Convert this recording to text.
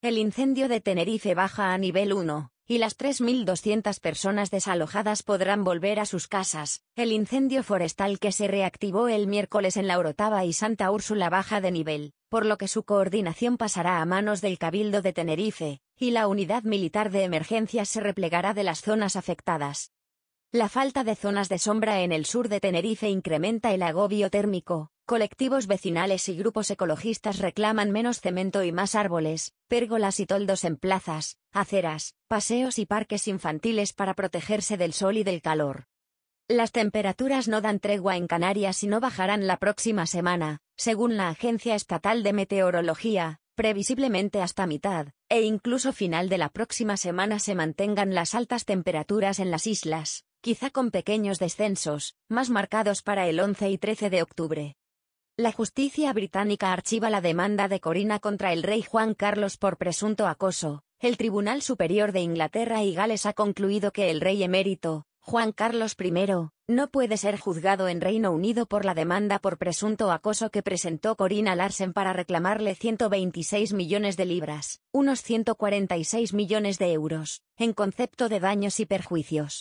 El incendio de Tenerife baja a nivel 1, y las 3.200 personas desalojadas podrán volver a sus casas. El incendio forestal que se reactivó el miércoles en La Orotava y Santa Úrsula baja de nivel, por lo que su coordinación pasará a manos del Cabildo de Tenerife, y la unidad militar de emergencias se replegará de las zonas afectadas. La falta de zonas de sombra en el sur de Tenerife incrementa el agobio térmico. Colectivos vecinales y grupos ecologistas reclaman menos cemento y más árboles, pérgolas y toldos en plazas, aceras, paseos y parques infantiles para protegerse del sol y del calor. Las temperaturas no dan tregua en Canarias y no bajarán la próxima semana, según la Agencia Estatal de Meteorología, previsiblemente hasta mitad, e incluso final de la próxima semana se mantengan las altas temperaturas en las islas, quizá con pequeños descensos, más marcados para el 11 y 13 de octubre. La justicia británica archiva la demanda de Corina contra el rey Juan Carlos por presunto acoso. El Tribunal Superior de Inglaterra y Gales ha concluido que el rey emérito, Juan Carlos I, no puede ser juzgado en Reino Unido por la demanda por presunto acoso que presentó Corina Larsen para reclamarle 126 millones de libras, unos 146 millones de euros, en concepto de daños y perjuicios.